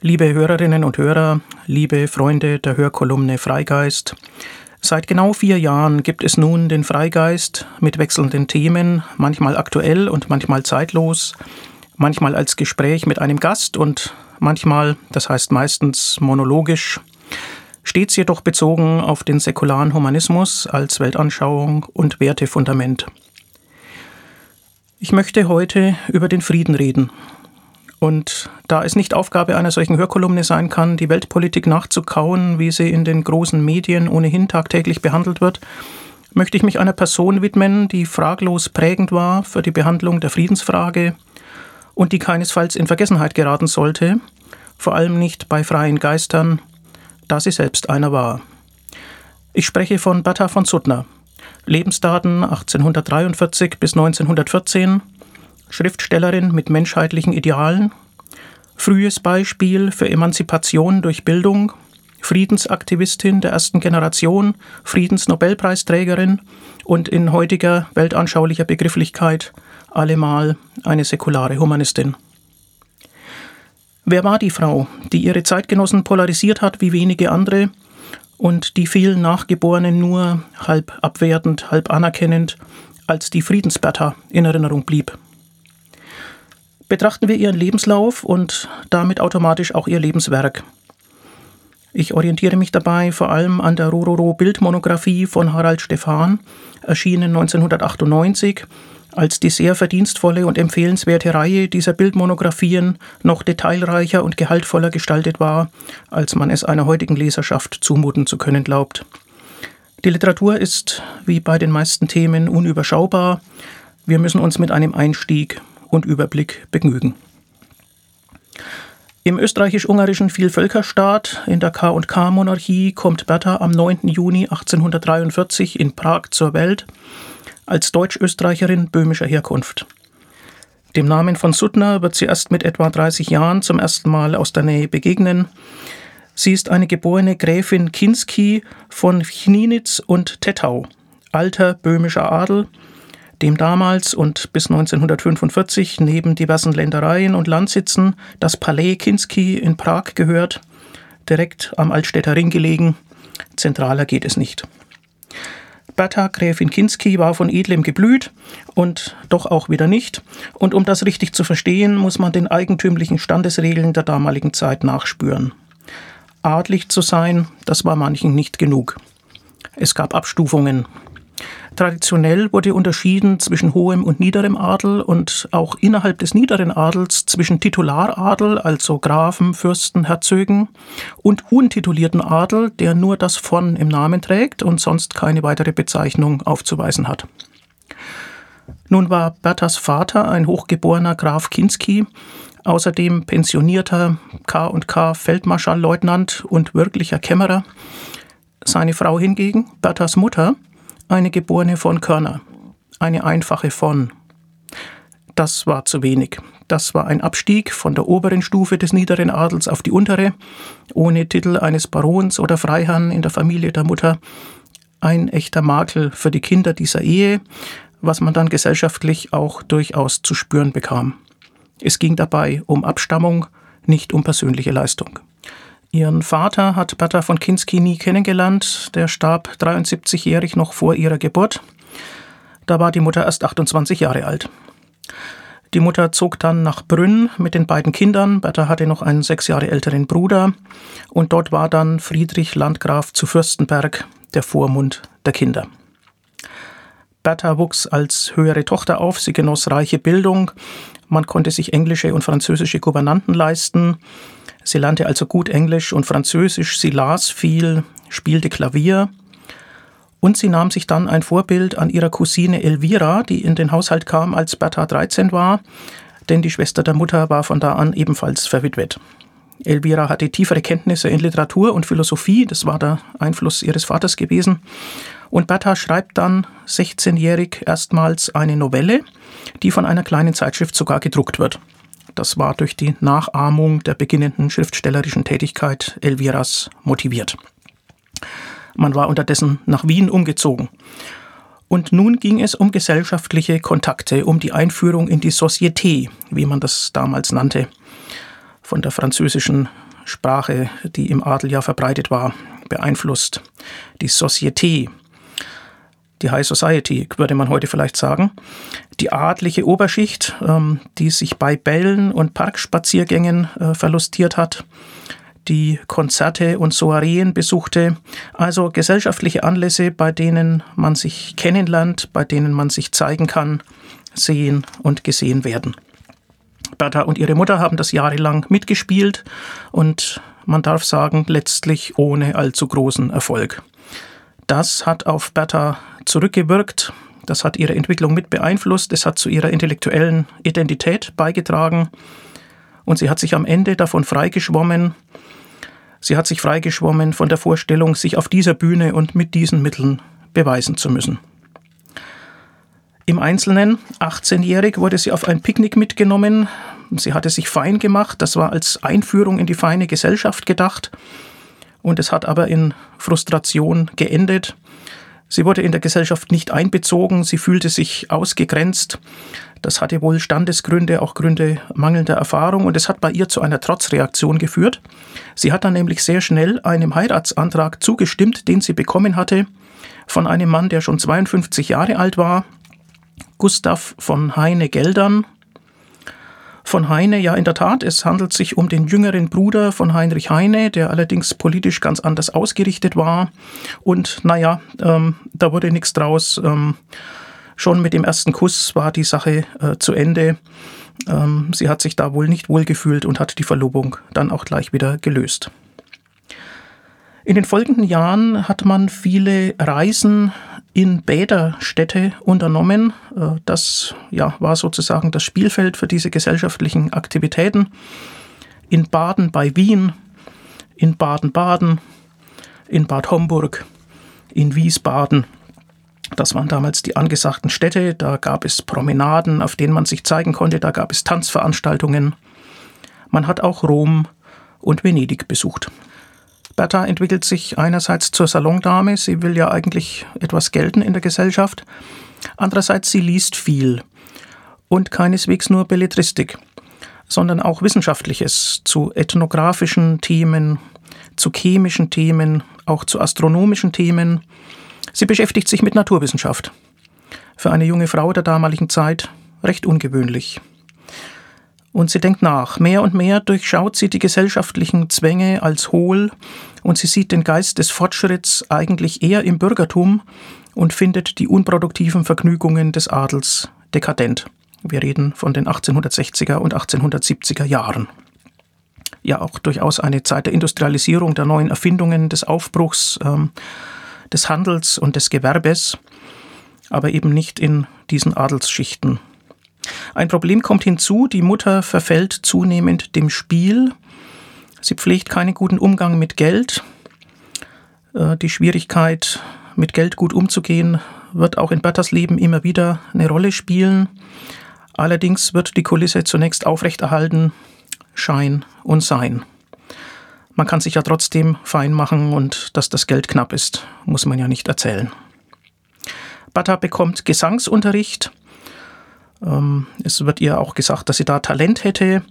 Liebe Hörerinnen und Hörer, liebe Freunde der Hörkolumne Freigeist, seit genau vier Jahren gibt es nun den Freigeist mit wechselnden Themen, manchmal aktuell und manchmal zeitlos, manchmal als Gespräch mit einem Gast und manchmal, das heißt meistens monologisch, stets jedoch bezogen auf den säkularen Humanismus als Weltanschauung und Wertefundament. Ich möchte heute über den Frieden reden und da es nicht Aufgabe einer solchen Hörkolumne sein kann, die Weltpolitik nachzukauen, wie sie in den großen Medien ohnehin tagtäglich behandelt wird, möchte ich mich einer Person widmen, die fraglos prägend war für die Behandlung der Friedensfrage und die keinesfalls in Vergessenheit geraten sollte, vor allem nicht bei freien Geistern, da sie selbst einer war. Ich spreche von Bertha von Suttner, Lebensdaten 1843 bis 1914, Schriftstellerin mit menschheitlichen Idealen, frühes Beispiel für Emanzipation durch Bildung, Friedensaktivistin der ersten Generation, Friedensnobelpreisträgerin und in heutiger weltanschaulicher Begrifflichkeit allemal eine säkulare Humanistin. Wer war die Frau, die ihre Zeitgenossen polarisiert hat wie wenige andere und die vielen Nachgeborenen nur halb abwertend, halb anerkennend als die Friedensbertha in Erinnerung blieb? Betrachten wir ihren Lebenslauf und damit automatisch auch ihr Lebenswerk. Ich orientiere mich dabei vor allem an der Rororo Bildmonographie von Harald Stephan, erschienen 1998, als die sehr verdienstvolle und empfehlenswerte Reihe dieser Bildmonographien noch detailreicher und gehaltvoller gestaltet war, als man es einer heutigen Leserschaft zumuten zu können glaubt. Die Literatur ist, wie bei den meisten Themen, unüberschaubar. Wir müssen uns mit einem Einstieg und Überblick begnügen. Im österreichisch-ungarischen Vielvölkerstaat in der K&K-Monarchie kommt Bertha am 9. Juni 1843 in Prag zur Welt als Deutsch-Österreicherin böhmischer Herkunft. Dem Namen von Suttner wird sie erst mit etwa 30 Jahren zum ersten Mal aus der Nähe begegnen. Sie ist eine geborene Gräfin Kinski von Chnienitz und Tettau, alter böhmischer Adel, dem damals und bis 1945 neben diversen Ländereien und Landsitzen das Palais Kinski in Prag gehört, direkt am Altstädter Ring gelegen. Zentraler geht es nicht. Bertha Gräfin Kinski war von edlem Geblüt und doch auch wieder nicht. Und um das richtig zu verstehen, muss man den eigentümlichen Standesregeln der damaligen Zeit nachspüren. Adlig zu sein, das war manchen nicht genug. Es gab Abstufungen. Traditionell wurde unterschieden zwischen hohem und niederem Adel und auch innerhalb des niederen Adels zwischen Titularadel, also Grafen, Fürsten, Herzögen, und untitulierten Adel, der nur das von im Namen trägt und sonst keine weitere Bezeichnung aufzuweisen hat. Nun war Berthas Vater ein hochgeborener Graf Kinski, außerdem pensionierter K&K Feldmarschallleutnant und wirklicher Kämmerer. Seine Frau hingegen, Berthas Mutter, eine geborene von Körner, eine einfache von. Das war zu wenig. Das war ein Abstieg von der oberen Stufe des niederen Adels auf die untere, ohne Titel eines Barons oder Freiherrn in der Familie der Mutter. Ein echter Makel für die Kinder dieser Ehe, was man dann gesellschaftlich auch durchaus zu spüren bekam. Es ging dabei um Abstammung, nicht um persönliche Leistung. Ihren Vater hat Bertha von Kinski nie kennengelernt. Der starb 73-jährig noch vor ihrer Geburt. Da war die Mutter erst 28 Jahre alt. Die Mutter zog dann nach Brünn mit den beiden Kindern. Bertha hatte noch einen sechs Jahre älteren Bruder. Und dort war dann Friedrich Landgraf zu Fürstenberg, der Vormund der Kinder. Bertha wuchs als höhere Tochter auf. Sie genoss reiche Bildung. Man konnte sich englische und französische Gouvernanten leisten. Sie lernte also gut Englisch und Französisch, sie las viel, spielte Klavier und sie nahm sich dann ein Vorbild an ihrer Cousine Elvira, die in den Haushalt kam, als Bertha 13 war, denn die Schwester der Mutter war von da an ebenfalls verwitwet. Elvira hatte tiefere Kenntnisse in Literatur und Philosophie, das war der Einfluss ihres Vaters gewesen. Und Bertha schreibt dann 16-jährig erstmals eine Novelle, die von einer kleinen Zeitschrift sogar gedruckt wird. Das war durch die Nachahmung der beginnenden schriftstellerischen Tätigkeit Elviras motiviert. Man war unterdessen nach Wien umgezogen. Und nun ging es um gesellschaftliche Kontakte, um die Einführung in die Société, wie man das damals nannte, von der französischen Sprache, die im Adel ja verbreitet war, beeinflusst. Die Société, die High Society, würde man heute vielleicht sagen. Die adlige Oberschicht, ähm, die sich bei Bällen und Parkspaziergängen äh, verlustiert hat, die Konzerte und Soireen besuchte, also gesellschaftliche Anlässe, bei denen man sich kennenlernt, bei denen man sich zeigen kann, sehen und gesehen werden. Bertha und ihre Mutter haben das jahrelang mitgespielt und man darf sagen, letztlich ohne allzu großen Erfolg. Das hat auf Bertha zurückgewirkt, das hat ihre Entwicklung mit beeinflusst, es hat zu ihrer intellektuellen Identität beigetragen und sie hat sich am Ende davon freigeschwommen, Sie hat sich freigeschwommen von der Vorstellung, sich auf dieser Bühne und mit diesen Mitteln beweisen zu müssen. Im Einzelnen, 18-jährig, wurde sie auf ein Picknick mitgenommen. Sie hatte sich fein gemacht. Das war als Einführung in die feine Gesellschaft gedacht. Und es hat aber in Frustration geendet. Sie wurde in der Gesellschaft nicht einbezogen. Sie fühlte sich ausgegrenzt. Das hatte wohl Standesgründe, auch Gründe mangelnder Erfahrung und es hat bei ihr zu einer Trotzreaktion geführt. Sie hat dann nämlich sehr schnell einem Heiratsantrag zugestimmt, den sie bekommen hatte von einem Mann, der schon 52 Jahre alt war, Gustav von Heine Geldern. Von Heine, ja in der Tat, es handelt sich um den jüngeren Bruder von Heinrich Heine, der allerdings politisch ganz anders ausgerichtet war. Und naja, ähm, da wurde nichts draus. Ähm, Schon mit dem ersten Kuss war die Sache äh, zu Ende. Ähm, sie hat sich da wohl nicht wohlgefühlt und hat die Verlobung dann auch gleich wieder gelöst. In den folgenden Jahren hat man viele Reisen in Bäderstädte unternommen. Äh, das ja, war sozusagen das Spielfeld für diese gesellschaftlichen Aktivitäten. In Baden bei Wien, in Baden-Baden, in Bad Homburg, in Wiesbaden das waren damals die angesagten Städte, da gab es Promenaden, auf denen man sich zeigen konnte, da gab es Tanzveranstaltungen. Man hat auch Rom und Venedig besucht. Bertha entwickelt sich einerseits zur Salondame, sie will ja eigentlich etwas gelten in der Gesellschaft, andererseits sie liest viel und keineswegs nur Belletristik, sondern auch Wissenschaftliches zu ethnografischen Themen, zu chemischen Themen, auch zu astronomischen Themen, Sie beschäftigt sich mit Naturwissenschaft. Für eine junge Frau der damaligen Zeit recht ungewöhnlich. Und sie denkt nach. Mehr und mehr durchschaut sie die gesellschaftlichen Zwänge als hohl und sie sieht den Geist des Fortschritts eigentlich eher im Bürgertum und findet die unproduktiven Vergnügungen des Adels dekadent. Wir reden von den 1860er und 1870er Jahren. Ja, auch durchaus eine Zeit der Industrialisierung, der neuen Erfindungen, des Aufbruchs. Ähm, des Handels und des Gewerbes, aber eben nicht in diesen Adelsschichten. Ein Problem kommt hinzu, die Mutter verfällt zunehmend dem Spiel, sie pflegt keinen guten Umgang mit Geld, äh, die Schwierigkeit, mit Geld gut umzugehen, wird auch in Berthas Leben immer wieder eine Rolle spielen. Allerdings wird die Kulisse zunächst aufrechterhalten, Schein und Sein man kann sich ja trotzdem fein machen und dass das Geld knapp ist, muss man ja nicht erzählen. Bata bekommt Gesangsunterricht. Ähm, es wird ihr auch gesagt, dass sie da Talent hätte.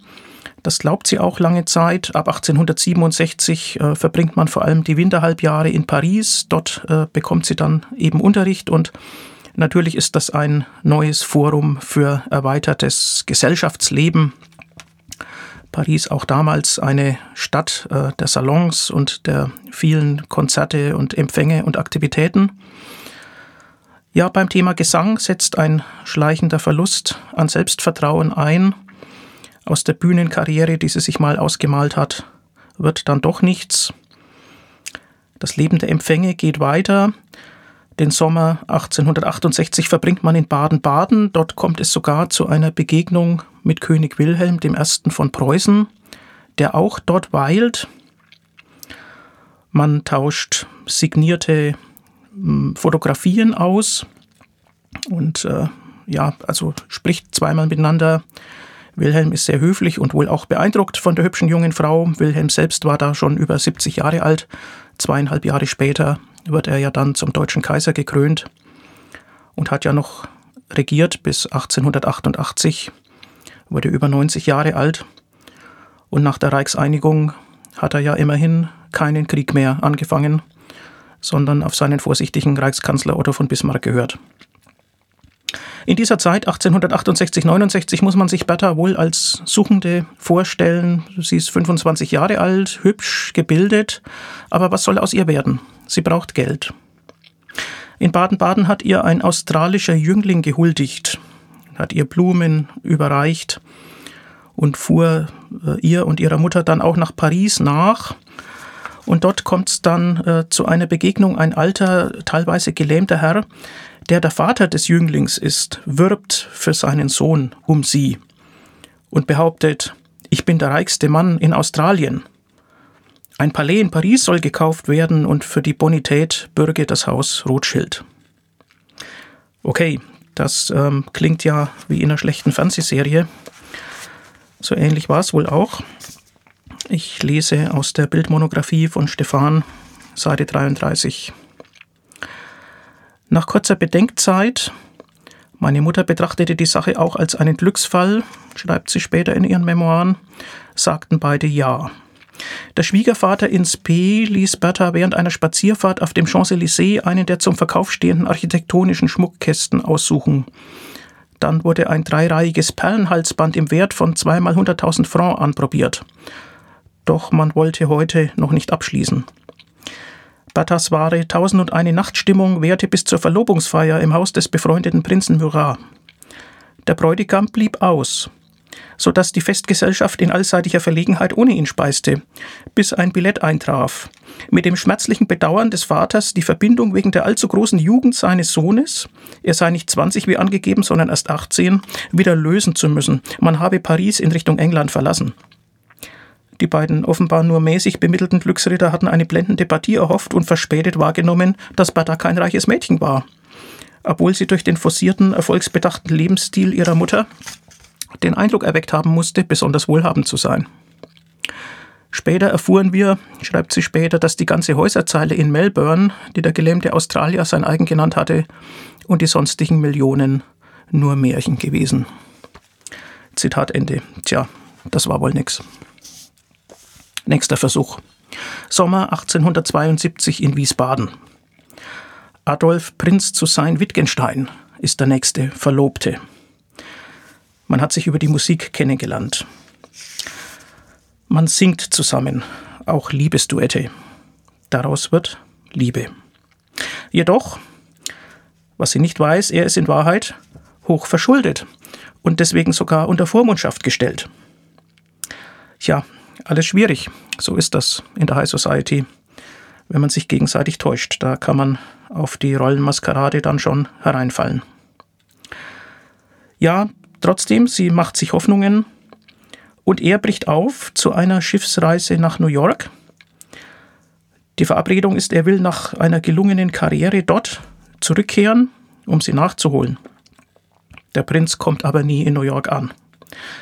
Das glaubt sie auch lange Zeit. Ab 1867 äh, verbringt man vor allem die Winterhalbjahre in Paris. Dort äh, bekommt sie dann eben Unterricht und natürlich ist das ein neues Forum für erweitertes Gesellschaftsleben Paris auch damals eine Stadt äh, der Salons und der vielen Konzerte und Empfänge und Aktivitäten. Ja, beim Thema Gesang setzt ein schleichender Verlust an Selbstvertrauen ein. Aus der Bühnenkarriere, die sie sich mal ausgemalt hat, wird dann doch nichts. Das Leben der Empfänge geht weiter. Den Sommer 1868 verbringt man in Baden-Baden. Dort kommt es sogar zu einer Begegnung mit König Wilhelm I. von Preußen, der auch dort weilt. Man tauscht signierte Fotografien aus und äh, ja, also spricht zweimal miteinander. Wilhelm ist sehr höflich und wohl auch beeindruckt von der hübschen jungen Frau. Wilhelm selbst war da schon über 70 Jahre alt. Zweieinhalb Jahre später wird er ja dann zum deutschen Kaiser gekrönt und hat ja noch regiert bis 1888, wurde über 90 Jahre alt und nach der Reichseinigung hat er ja immerhin keinen Krieg mehr angefangen, sondern auf seinen vorsichtigen Reichskanzler Otto von Bismarck gehört. In dieser Zeit, 1868, 69, muss man sich Bertha wohl als Suchende vorstellen. Sie ist 25 Jahre alt, hübsch, gebildet, aber was soll aus ihr werden? Sie braucht Geld. In Baden-Baden hat ihr ein australischer Jüngling gehuldigt, hat ihr Blumen überreicht und fuhr äh, ihr und ihrer Mutter dann auch nach Paris nach. Und dort kommt es dann äh, zu einer Begegnung. Ein alter, teilweise gelähmter Herr, der der Vater des Jünglings ist, wirbt für seinen Sohn um sie und behauptet, ich bin der reichste Mann in Australien. Ein Palais in Paris soll gekauft werden und für die Bonität bürge das Haus Rothschild. Okay, das ähm, klingt ja wie in einer schlechten Fernsehserie. So ähnlich war es wohl auch. Ich lese aus der Bildmonographie von Stefan, Seite 33. Nach kurzer Bedenkzeit, meine Mutter betrachtete die Sache auch als einen Glücksfall, schreibt sie später in ihren Memoiren, sagten beide Ja. Der Schwiegervater ins P ließ Bertha während einer Spazierfahrt auf dem Champs-Élysées einen der zum Verkauf stehenden architektonischen Schmuckkästen aussuchen. Dann wurde ein dreireihiges Perlenhalsband im Wert von zweimal 100.000 Francs anprobiert. Doch man wollte heute noch nicht abschließen. Berthas wahre Tausendundeine Nachtstimmung währte bis zur Verlobungsfeier im Haus des befreundeten Prinzen Murat. Der Bräutigam blieb aus, so dass die Festgesellschaft in allseitiger Verlegenheit ohne ihn speiste, bis ein Billett eintraf. Mit dem schmerzlichen Bedauern des Vaters, die Verbindung wegen der allzu großen Jugend seines Sohnes, er sei nicht 20 wie angegeben, sondern erst 18, wieder lösen zu müssen. Man habe Paris in Richtung England verlassen. Die beiden offenbar nur mäßig bemittelten Glücksritter hatten eine blendende Partie erhofft und verspätet wahrgenommen, dass Bertha kein reiches Mädchen war. Obwohl sie durch den forcierten, erfolgsbedachten Lebensstil ihrer Mutter den Eindruck erweckt haben musste, besonders wohlhabend zu sein. Später erfuhren wir, schreibt sie später, dass die ganze Häuserzeile in Melbourne, die der gelähmte Australier sein eigen genannt hatte, und die sonstigen Millionen nur Märchen gewesen. Zitat Ende. Tja, das war wohl nix. Nächster Versuch. Sommer 1872 in Wiesbaden. Adolf Prinz zu sein Wittgenstein ist der nächste Verlobte. Man hat sich über die Musik kennengelernt. Man singt zusammen, auch Liebesduette. Daraus wird Liebe. Jedoch, was sie nicht weiß, er ist in Wahrheit hoch verschuldet und deswegen sogar unter Vormundschaft gestellt. Ja, alles schwierig. So ist das in der High Society, wenn man sich gegenseitig täuscht. Da kann man auf die Rollenmaskerade dann schon hereinfallen. Ja, trotzdem, sie macht sich Hoffnungen und er bricht auf zu einer Schiffsreise nach New York. Die Verabredung ist, er will nach einer gelungenen Karriere dort zurückkehren, um sie nachzuholen. Der Prinz kommt aber nie in New York an.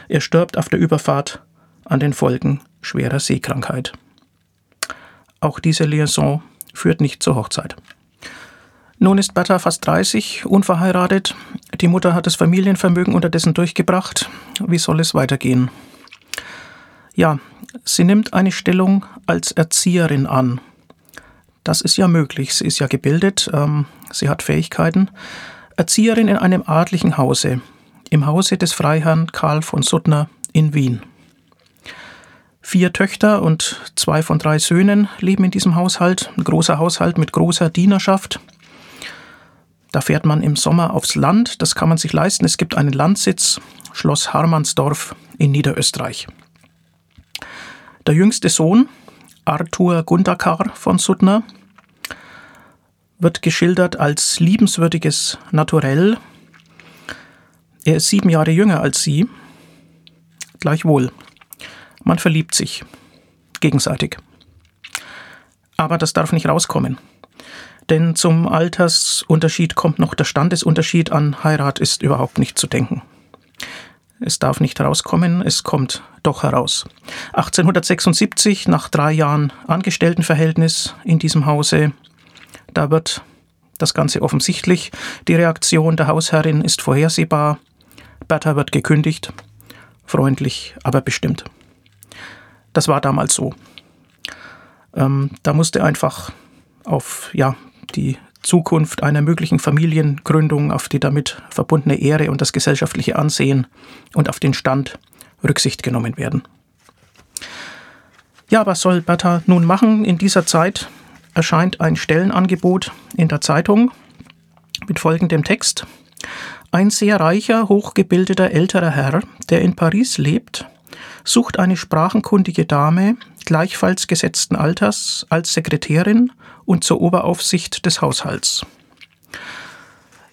Er stirbt auf der Überfahrt an den Folgen schwerer Seekrankheit. Auch diese Liaison führt nicht zur Hochzeit. Nun ist Bertha fast 30, unverheiratet. Die Mutter hat das Familienvermögen unterdessen durchgebracht. Wie soll es weitergehen? Ja, sie nimmt eine Stellung als Erzieherin an. Das ist ja möglich. Sie ist ja gebildet, ähm, sie hat Fähigkeiten. Erzieherin in einem adlichen Hause, im Hause des Freiherrn Karl von Suttner in Wien. Vier Töchter und zwei von drei Söhnen leben in diesem Haushalt. Ein großer Haushalt mit großer Dienerschaft. Da fährt man im Sommer aufs Land. Das kann man sich leisten. Es gibt einen Landsitz, Schloss Harmansdorf in Niederösterreich. Der jüngste Sohn, Arthur Gundakar von Suttner, wird geschildert als liebenswürdiges Naturell. Er ist sieben Jahre jünger als sie. Gleichwohl, man verliebt sich gegenseitig. Aber das darf nicht rauskommen. Denn zum Altersunterschied kommt noch der Standesunterschied an Heirat ist überhaupt nicht zu denken. Es darf nicht herauskommen, es kommt doch heraus. 1876, nach drei Jahren Angestelltenverhältnis in diesem Hause, da wird das Ganze offensichtlich. Die Reaktion der Hausherrin ist vorhersehbar. Bertha wird gekündigt. Freundlich, aber bestimmt. Das war damals so. Ähm, da musste einfach auf ja, die Zukunft einer möglichen Familiengründung, auf die damit verbundene Ehre und das gesellschaftliche Ansehen und auf den Stand Rücksicht genommen werden. Ja, was soll Bertha nun machen? In dieser Zeit erscheint ein Stellenangebot in der Zeitung mit folgendem Text. Ein sehr reicher, hochgebildeter älterer Herr, der in Paris lebt, sucht eine sprachenkundige Dame, gleichfalls gesetzten Alters, als Sekretärin und zur Oberaufsicht des Haushalts.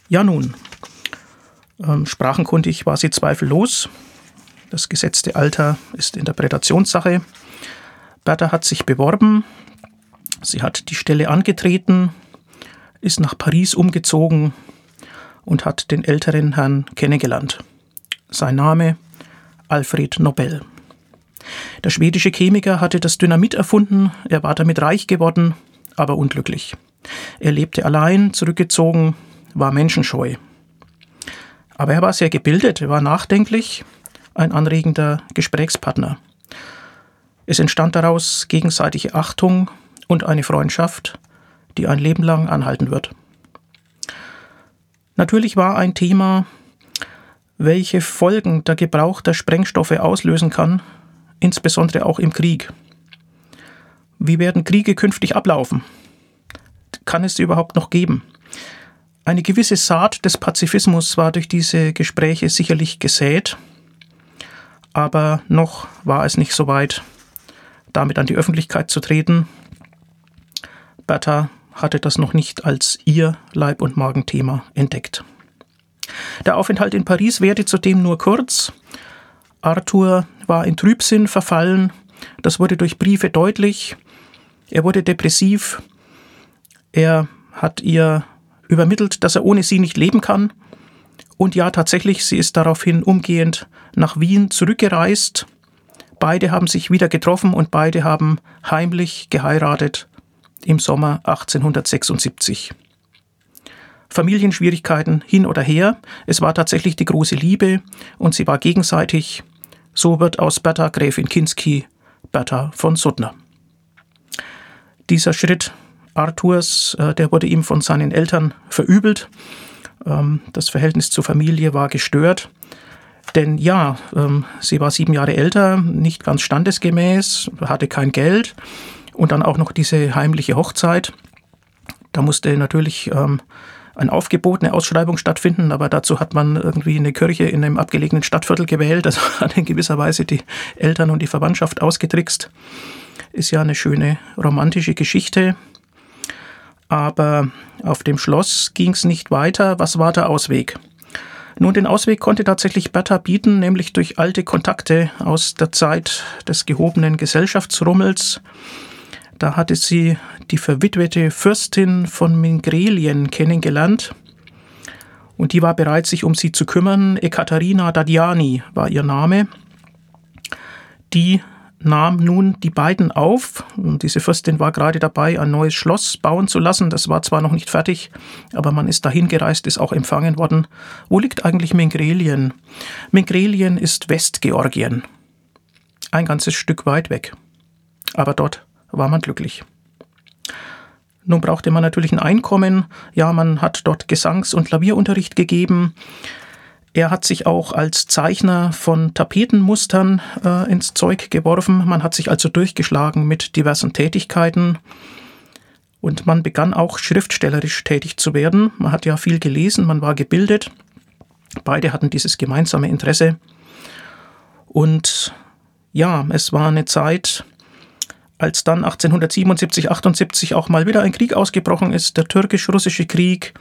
Ja nun, ähm, sprachenkundig war sie zweifellos. Das gesetzte Alter ist Interpretationssache. Bertha hat sich beworben, sie hat die Stelle angetreten, ist nach Paris umgezogen und hat den älteren Herrn kennengelernt. Sein Name Alfred Nobel. Der schwedische Chemiker hatte das Dynamit erfunden, er war damit reich geworden, aber unglücklich. Er lebte allein, zurückgezogen, war menschenscheu. Aber er war sehr gebildet, er war nachdenklich, ein anregender Gesprächspartner. Es entstand daraus gegenseitige Achtung und eine Freundschaft, die ein Leben lang anhalten wird. Natürlich war ein Thema, welche Folgen der Gebrauch der Sprengstoffe auslösen kann, insbesondere auch im Krieg. Wie werden Kriege künftig ablaufen? Kann es sie überhaupt noch geben? Eine gewisse Saat des Pazifismus war durch diese Gespräche sicherlich gesät, aber noch war es nicht so weit, damit an die Öffentlichkeit zu treten. Bertha hatte das noch nicht als ihr Leib- und Magenthema entdeckt. Der Aufenthalt in Paris währte zudem nur kurz. Arthur war in Trübsinn verfallen, das wurde durch Briefe deutlich. Er wurde depressiv. Er hat ihr übermittelt, dass er ohne sie nicht leben kann. Und ja, tatsächlich, sie ist daraufhin umgehend nach Wien zurückgereist. Beide haben sich wieder getroffen und beide haben heimlich geheiratet im Sommer 1876. Familienschwierigkeiten hin oder her, es war tatsächlich die große Liebe und sie war gegenseitig. So wird aus Bertha Gräfin Kinski Bertha von Suttner. Dieser Schritt Arthurs, äh, der wurde ihm von seinen Eltern verübelt. Ähm, das Verhältnis zur Familie war gestört. Denn ja, ähm, sie war sieben Jahre älter, nicht ganz standesgemäß, hatte kein Geld und dann auch noch diese heimliche Hochzeit. Da musste natürlich ähm, ein Aufgebot, eine Ausschreibung stattfinden, aber dazu hat man irgendwie eine Kirche in einem abgelegenen Stadtviertel gewählt. Das hat in gewisser Weise die Eltern und die Verwandtschaft ausgetrickst. Ist ja eine schöne romantische Geschichte. Aber auf dem Schloss ging es nicht weiter. Was war der Ausweg? Nun, den Ausweg konnte tatsächlich Bertha bieten, nämlich durch alte Kontakte aus der Zeit des gehobenen Gesellschaftsrummels. Da hatte sie die verwitwete Fürstin von Mingrelien kennengelernt und die war bereit, sich um sie zu kümmern. Ekaterina Dadiani war ihr Name. Die nahm nun die beiden auf. Und diese Fürstin war gerade dabei, ein neues Schloss bauen zu lassen. Das war zwar noch nicht fertig, aber man ist dahin gereist, ist auch empfangen worden. Wo liegt eigentlich Mingrelien? Mingrelien ist Westgeorgien. Ein ganzes Stück weit weg. Aber dort war man glücklich. Nun brauchte man natürlich ein Einkommen. Ja, man hat dort Gesangs- und Klavierunterricht gegeben. Er hat sich auch als Zeichner von Tapetenmustern äh, ins Zeug geworfen. Man hat sich also durchgeschlagen mit diversen Tätigkeiten. Und man begann auch schriftstellerisch tätig zu werden. Man hat ja viel gelesen, man war gebildet. Beide hatten dieses gemeinsame Interesse. Und ja, es war eine Zeit, als dann 1877, 78 auch mal wieder ein Krieg ausgebrochen ist, der türkisch-russische Krieg.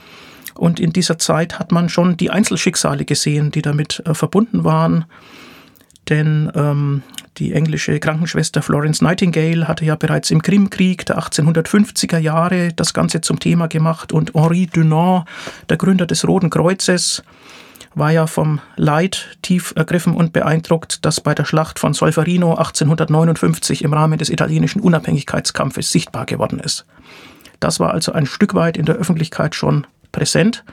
Und in dieser Zeit hat man schon die Einzelschicksale gesehen, die damit äh, verbunden waren. Denn ähm, die englische Krankenschwester Florence Nightingale hatte ja bereits im Krimkrieg der 1850er Jahre das Ganze zum Thema gemacht und Henri Dunant, der Gründer des Roten Kreuzes, war ja vom Leid tief ergriffen und beeindruckt, das bei der Schlacht von Solferino 1859 im Rahmen des italienischen Unabhängigkeitskampfes sichtbar geworden ist. Das war also ein Stück weit in der Öffentlichkeit schon präsent.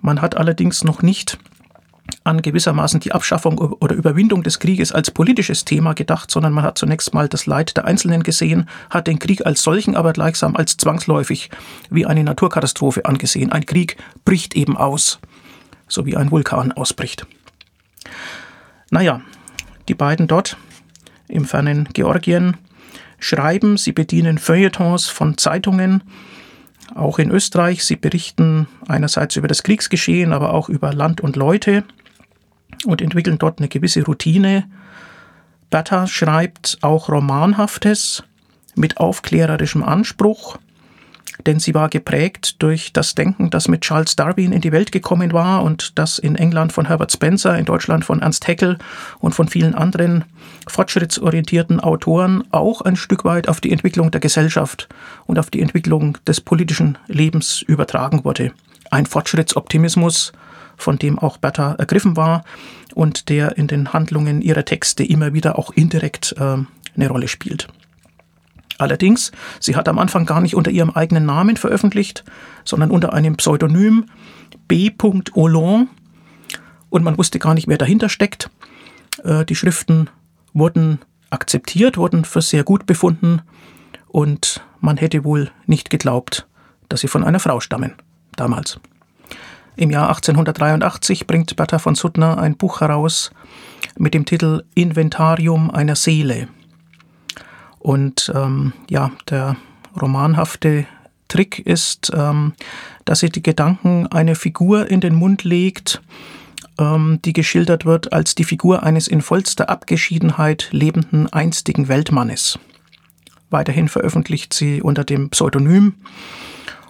Man hat allerdings noch nicht an gewissermaßen die Abschaffung oder Überwindung des Krieges als politisches Thema gedacht, sondern man hat zunächst mal das Leid der Einzelnen gesehen, hat den Krieg als solchen aber gleichsam als zwangsläufig wie eine Naturkatastrophe angesehen. Ein Krieg bricht eben aus, so wie ein Vulkan ausbricht. Naja, die beiden dort im fernen Georgien schreiben, sie bedienen Feuilletons von Zeitungen, auch in Österreich. Sie berichten einerseits über das Kriegsgeschehen, aber auch über Land und Leute und entwickeln dort eine gewisse Routine. Bertha schreibt auch Romanhaftes mit aufklärerischem Anspruch, denn sie war geprägt durch das Denken, das mit Charles Darwin in die Welt gekommen war und das in England von Herbert Spencer, in Deutschland von Ernst Haeckel und von vielen anderen fortschrittsorientierten Autoren auch ein Stück weit auf die Entwicklung der Gesellschaft und auf die Entwicklung des politischen Lebens übertragen wurde. Ein Fortschrittsoptimismus, von dem auch Bertha ergriffen war und der in den Handlungen ihrer Texte immer wieder auch indirekt äh, eine Rolle spielt. Allerdings, sie hat am Anfang gar nicht unter ihrem eigenen Namen veröffentlicht, sondern unter einem Pseudonym B. Hollande und man wusste gar nicht, wer dahinter steckt. Äh, die Schriften wurden akzeptiert, wurden für sehr gut befunden und man hätte wohl nicht geglaubt, dass sie von einer Frau stammen, damals. Im Jahr 1883 bringt Bertha von Suttner ein Buch heraus mit dem Titel Inventarium einer Seele. Und ähm, ja, der romanhafte Trick ist, ähm, dass sie die Gedanken einer Figur in den Mund legt, ähm, die geschildert wird als die Figur eines in vollster Abgeschiedenheit lebenden einstigen Weltmannes. Weiterhin veröffentlicht sie unter dem Pseudonym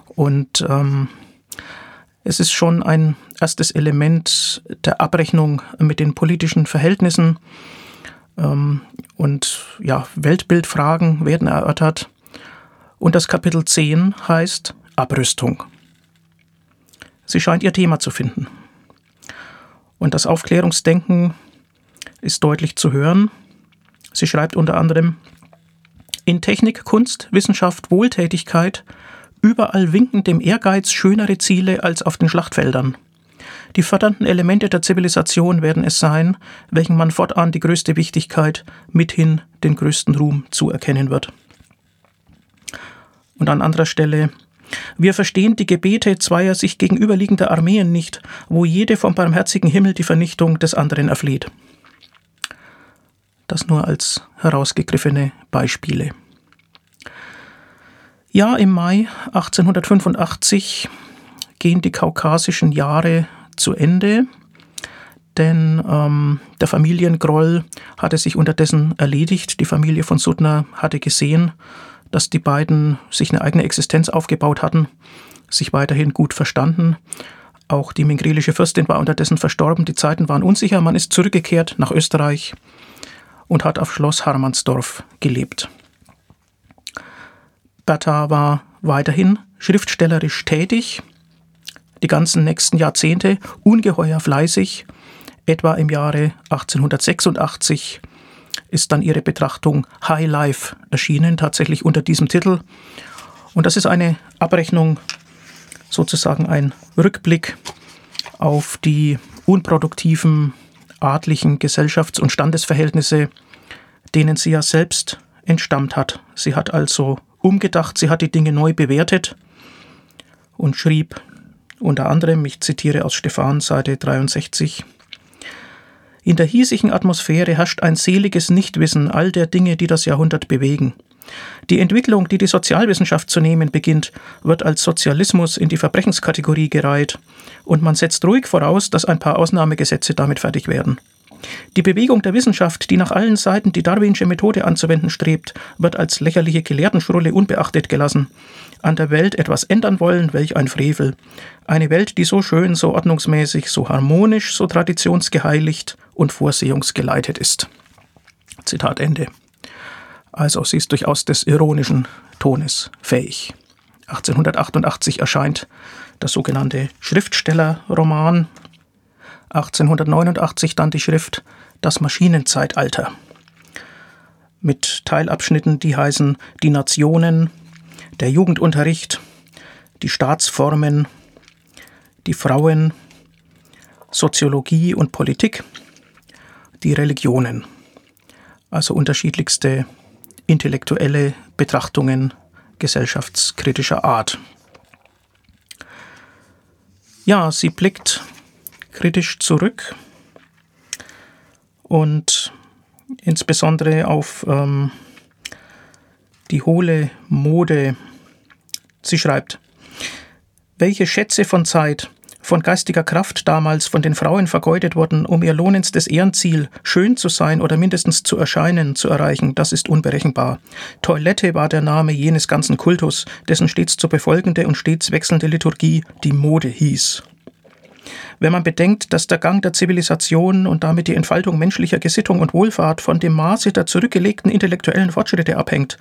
und ähm, es ist schon ein erstes Element der Abrechnung mit den politischen Verhältnissen und ja, Weltbildfragen werden erörtert. Und das Kapitel 10 heißt Abrüstung. Sie scheint ihr Thema zu finden. Und das Aufklärungsdenken ist deutlich zu hören. Sie schreibt unter anderem, in Technik, Kunst, Wissenschaft, Wohltätigkeit Überall winken dem Ehrgeiz schönere Ziele als auf den Schlachtfeldern. Die fördernden Elemente der Zivilisation werden es sein, welchen man fortan die größte Wichtigkeit, mithin den größten Ruhm zuerkennen wird. Und an anderer Stelle wir verstehen die Gebete zweier sich gegenüberliegender Armeen nicht, wo jede vom barmherzigen Himmel die Vernichtung des anderen erfleht. Das nur als herausgegriffene Beispiele. Ja, im Mai 1885 gehen die kaukasischen Jahre zu Ende, denn ähm, der Familiengroll hatte sich unterdessen erledigt. Die Familie von Suttner hatte gesehen, dass die beiden sich eine eigene Existenz aufgebaut hatten, sich weiterhin gut verstanden. Auch die mingrelische Fürstin war unterdessen verstorben, die Zeiten waren unsicher, man ist zurückgekehrt nach Österreich und hat auf Schloss Harmansdorf gelebt. Bertha war weiterhin schriftstellerisch tätig, die ganzen nächsten Jahrzehnte ungeheuer fleißig. Etwa im Jahre 1886 ist dann ihre Betrachtung High Life erschienen, tatsächlich unter diesem Titel. Und das ist eine Abrechnung, sozusagen ein Rückblick auf die unproduktiven adlichen Gesellschafts- und Standesverhältnisse, denen sie ja selbst entstammt hat. Sie hat also umgedacht, sie hat die Dinge neu bewertet und schrieb unter anderem, ich zitiere aus Stephan, Seite 63, in der hiesigen Atmosphäre herrscht ein seliges Nichtwissen all der Dinge, die das Jahrhundert bewegen. Die Entwicklung, die die Sozialwissenschaft zu nehmen beginnt, wird als Sozialismus in die Verbrechenskategorie gereiht, und man setzt ruhig voraus, dass ein paar Ausnahmegesetze damit fertig werden. Die Bewegung der Wissenschaft, die nach allen Seiten die darwinsche Methode anzuwenden strebt, wird als lächerliche Gelehrtenschrulle unbeachtet gelassen. An der Welt etwas ändern wollen, welch ein Frevel. Eine Welt, die so schön, so ordnungsmäßig, so harmonisch, so traditionsgeheiligt und vorsehungsgeleitet ist. Zitat Ende. Also sie ist durchaus des ironischen Tones fähig. 1888 erscheint der sogenannte Schriftstellerroman 1889 dann die Schrift Das Maschinenzeitalter mit Teilabschnitten, die heißen Die Nationen, der Jugendunterricht, die Staatsformen, die Frauen, Soziologie und Politik, die Religionen, also unterschiedlichste intellektuelle Betrachtungen gesellschaftskritischer Art. Ja, sie blickt kritisch zurück und insbesondere auf ähm, die hohle Mode. Sie schreibt, welche Schätze von Zeit, von geistiger Kraft damals von den Frauen vergeudet wurden, um ihr lohnendstes Ehrenziel, schön zu sein oder mindestens zu erscheinen, zu erreichen, das ist unberechenbar. Toilette war der Name jenes ganzen Kultus, dessen stets zu befolgende und stets wechselnde Liturgie die Mode hieß. Wenn man bedenkt, dass der Gang der Zivilisation und damit die Entfaltung menschlicher Gesittung und Wohlfahrt von dem Maße der zurückgelegten intellektuellen Fortschritte abhängt,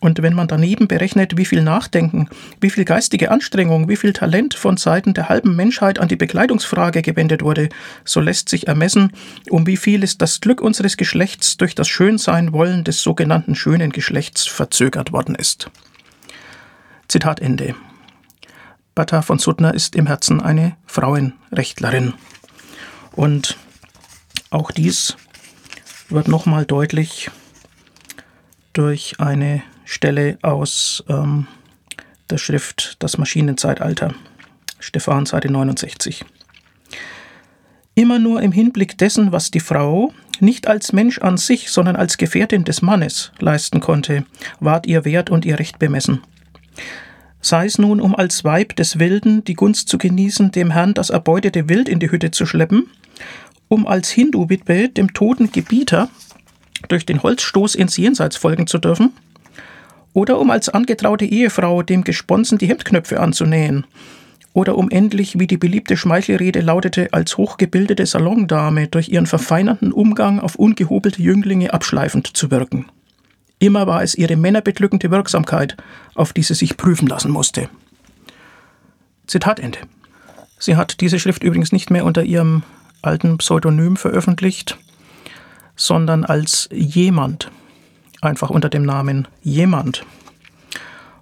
und wenn man daneben berechnet, wie viel Nachdenken, wie viel geistige Anstrengung, wie viel Talent von Seiten der halben Menschheit an die Bekleidungsfrage gewendet wurde, so lässt sich ermessen, um wie viel ist das Glück unseres Geschlechts durch das Schönsein wollen des sogenannten schönen Geschlechts verzögert worden ist. Zitat Ende. Bertha von Suttner ist im Herzen eine Frauenrechtlerin. Und auch dies wird nochmal deutlich durch eine Stelle aus ähm, der Schrift Das Maschinenzeitalter, Stefan, Seite 69. Immer nur im Hinblick dessen, was die Frau nicht als Mensch an sich, sondern als Gefährtin des Mannes leisten konnte, ward ihr Wert und ihr Recht bemessen sei es nun, um als Weib des Wilden die Gunst zu genießen, dem Herrn das erbeutete Wild in die Hütte zu schleppen, um als Hindu-Witwe dem toten Gebieter durch den Holzstoß ins Jenseits folgen zu dürfen, oder um als angetraute Ehefrau dem Gesponsen die Hemdknöpfe anzunähen, oder um endlich, wie die beliebte Schmeichelrede lautete, als hochgebildete Salondame durch ihren verfeinernden Umgang auf ungehobelte Jünglinge abschleifend zu wirken. Immer war es ihre männerbeglückende Wirksamkeit, auf die sie sich prüfen lassen musste. Zitat Ende. Sie hat diese Schrift übrigens nicht mehr unter ihrem alten Pseudonym veröffentlicht, sondern als jemand, einfach unter dem Namen jemand.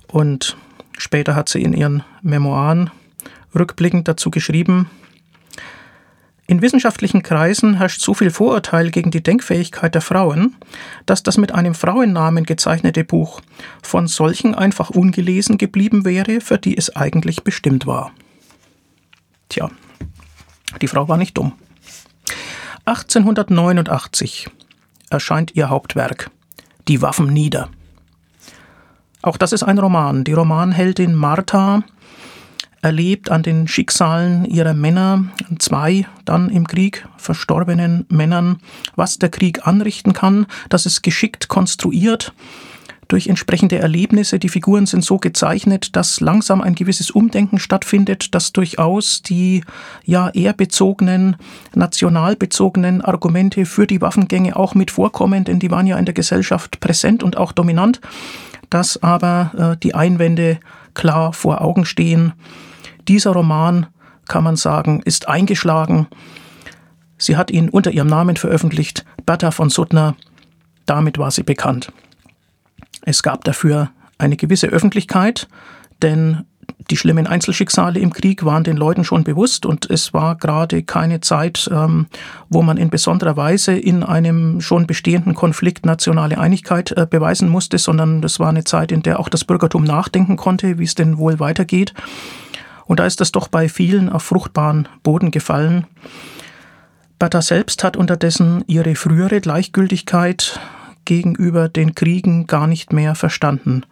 Und später hat sie in ihren Memoiren rückblickend dazu geschrieben, in wissenschaftlichen Kreisen herrscht so viel Vorurteil gegen die Denkfähigkeit der Frauen, dass das mit einem Frauennamen gezeichnete Buch von solchen einfach ungelesen geblieben wäre, für die es eigentlich bestimmt war. Tja, die Frau war nicht dumm. 1889 erscheint ihr Hauptwerk Die Waffen nieder. Auch das ist ein Roman. Die Romanheldin Martha erlebt an den Schicksalen ihrer Männer, zwei dann im Krieg verstorbenen Männern, was der Krieg anrichten kann, dass es geschickt konstruiert durch entsprechende Erlebnisse. Die Figuren sind so gezeichnet, dass langsam ein gewisses Umdenken stattfindet, dass durchaus die ja eher bezogenen, nationalbezogenen Argumente für die Waffengänge auch mit vorkommen, denn die waren ja in der Gesellschaft präsent und auch dominant, dass aber äh, die Einwände klar vor Augen stehen dieser Roman, kann man sagen, ist eingeschlagen. Sie hat ihn unter ihrem Namen veröffentlicht, Bertha von Suttner. Damit war sie bekannt. Es gab dafür eine gewisse Öffentlichkeit, denn die schlimmen Einzelschicksale im Krieg waren den Leuten schon bewusst und es war gerade keine Zeit, ähm, wo man in besonderer Weise in einem schon bestehenden Konflikt nationale Einigkeit äh, beweisen musste, sondern das war eine Zeit, in der auch das Bürgertum nachdenken konnte, wie es denn wohl weitergeht. Und da ist es doch bei vielen auf fruchtbaren Boden gefallen. Bertha selbst hat unterdessen ihre frühere Gleichgültigkeit gegenüber den Kriegen gar nicht mehr verstanden.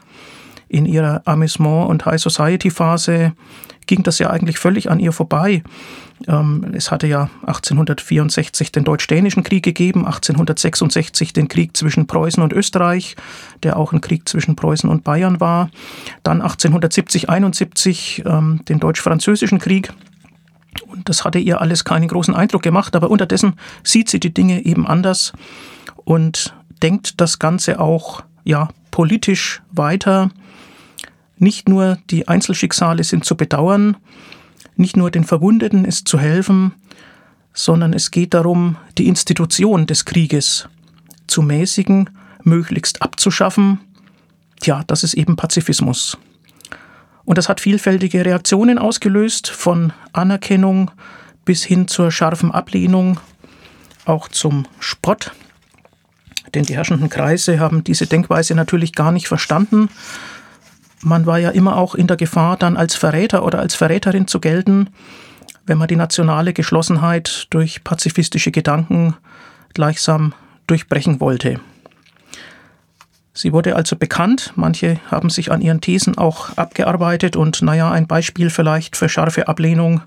In ihrer Amüsement- und High-Society-Phase ging das ja eigentlich völlig an ihr vorbei. Ähm, es hatte ja 1864 den Deutsch-Dänischen Krieg gegeben, 1866 den Krieg zwischen Preußen und Österreich, der auch ein Krieg zwischen Preußen und Bayern war. Dann 1870, 71 ähm, den Deutsch-Französischen Krieg. Und das hatte ihr alles keinen großen Eindruck gemacht, aber unterdessen sieht sie die Dinge eben anders und denkt das Ganze auch ja politisch weiter. Nicht nur die Einzelschicksale sind zu bedauern, nicht nur den Verwundeten ist zu helfen, sondern es geht darum, die Institution des Krieges zu mäßigen, möglichst abzuschaffen. Tja, das ist eben Pazifismus. Und das hat vielfältige Reaktionen ausgelöst, von Anerkennung bis hin zur scharfen Ablehnung, auch zum Spott. Denn die herrschenden Kreise haben diese Denkweise natürlich gar nicht verstanden. Man war ja immer auch in der Gefahr, dann als Verräter oder als Verräterin zu gelten, wenn man die nationale Geschlossenheit durch pazifistische Gedanken gleichsam durchbrechen wollte. Sie wurde also bekannt, manche haben sich an ihren Thesen auch abgearbeitet und naja, ein Beispiel vielleicht für scharfe Ablehnung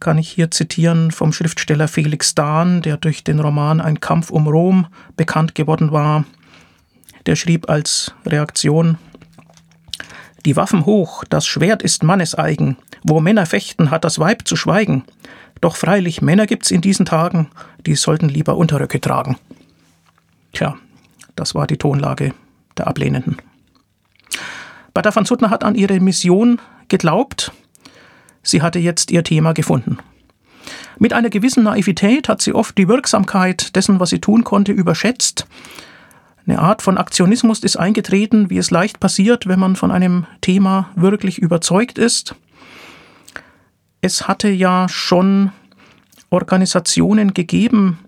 kann ich hier zitieren vom Schriftsteller Felix Dahn, der durch den Roman Ein Kampf um Rom bekannt geworden war. Der schrieb als Reaktion Die Waffen hoch, das Schwert ist manneseigen, wo Männer fechten, hat das Weib zu schweigen. Doch freilich Männer gibt's in diesen Tagen, die sollten lieber Unterröcke tragen. Tja, das war die Tonlage der Ablehnenden. Bertha von Suttner hat an ihre Mission geglaubt. Sie hatte jetzt ihr Thema gefunden. Mit einer gewissen Naivität hat sie oft die Wirksamkeit dessen, was sie tun konnte, überschätzt. Eine Art von Aktionismus ist eingetreten, wie es leicht passiert, wenn man von einem Thema wirklich überzeugt ist. Es hatte ja schon Organisationen gegeben,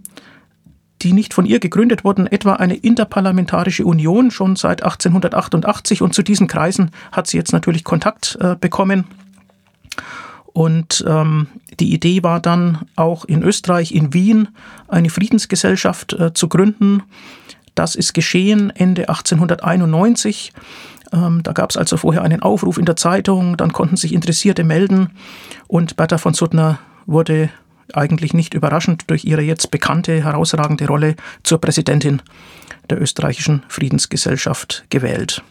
die nicht von ihr gegründet wurden, etwa eine interparlamentarische Union schon seit 1888 und zu diesen Kreisen hat sie jetzt natürlich Kontakt äh, bekommen. Und ähm, die Idee war dann auch in Österreich, in Wien, eine Friedensgesellschaft äh, zu gründen. Das ist geschehen Ende 1891. Ähm, da gab es also vorher einen Aufruf in der Zeitung, dann konnten sich Interessierte melden und Bertha von Suttner wurde eigentlich nicht überraschend durch ihre jetzt bekannte, herausragende Rolle zur Präsidentin der österreichischen Friedensgesellschaft gewählt.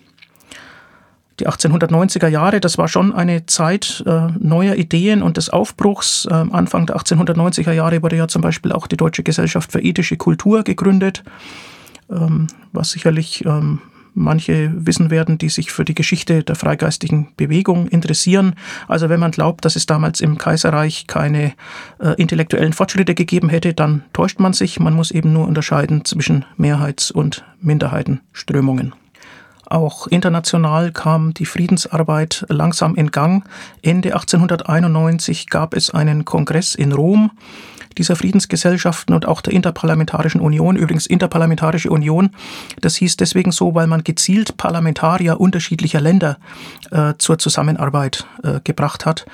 Die 1890er Jahre, das war schon eine Zeit äh, neuer Ideen und des Aufbruchs. Äh, Anfang der 1890er Jahre wurde ja zum Beispiel auch die Deutsche Gesellschaft für ethische Kultur gegründet, ähm, was sicherlich ähm, manche wissen werden, die sich für die Geschichte der freigeistigen Bewegung interessieren. Also wenn man glaubt, dass es damals im Kaiserreich keine äh, intellektuellen Fortschritte gegeben hätte, dann täuscht man sich. Man muss eben nur unterscheiden zwischen Mehrheits- und Minderheitenströmungen. Auch international kam die Friedensarbeit langsam in Gang. Ende 1891 gab es einen Kongress in Rom dieser Friedensgesellschaften und auch der Interparlamentarischen Union. Übrigens Interparlamentarische Union, das hieß deswegen so, weil man gezielt Parlamentarier unterschiedlicher Länder äh, zur Zusammenarbeit äh, gebracht hat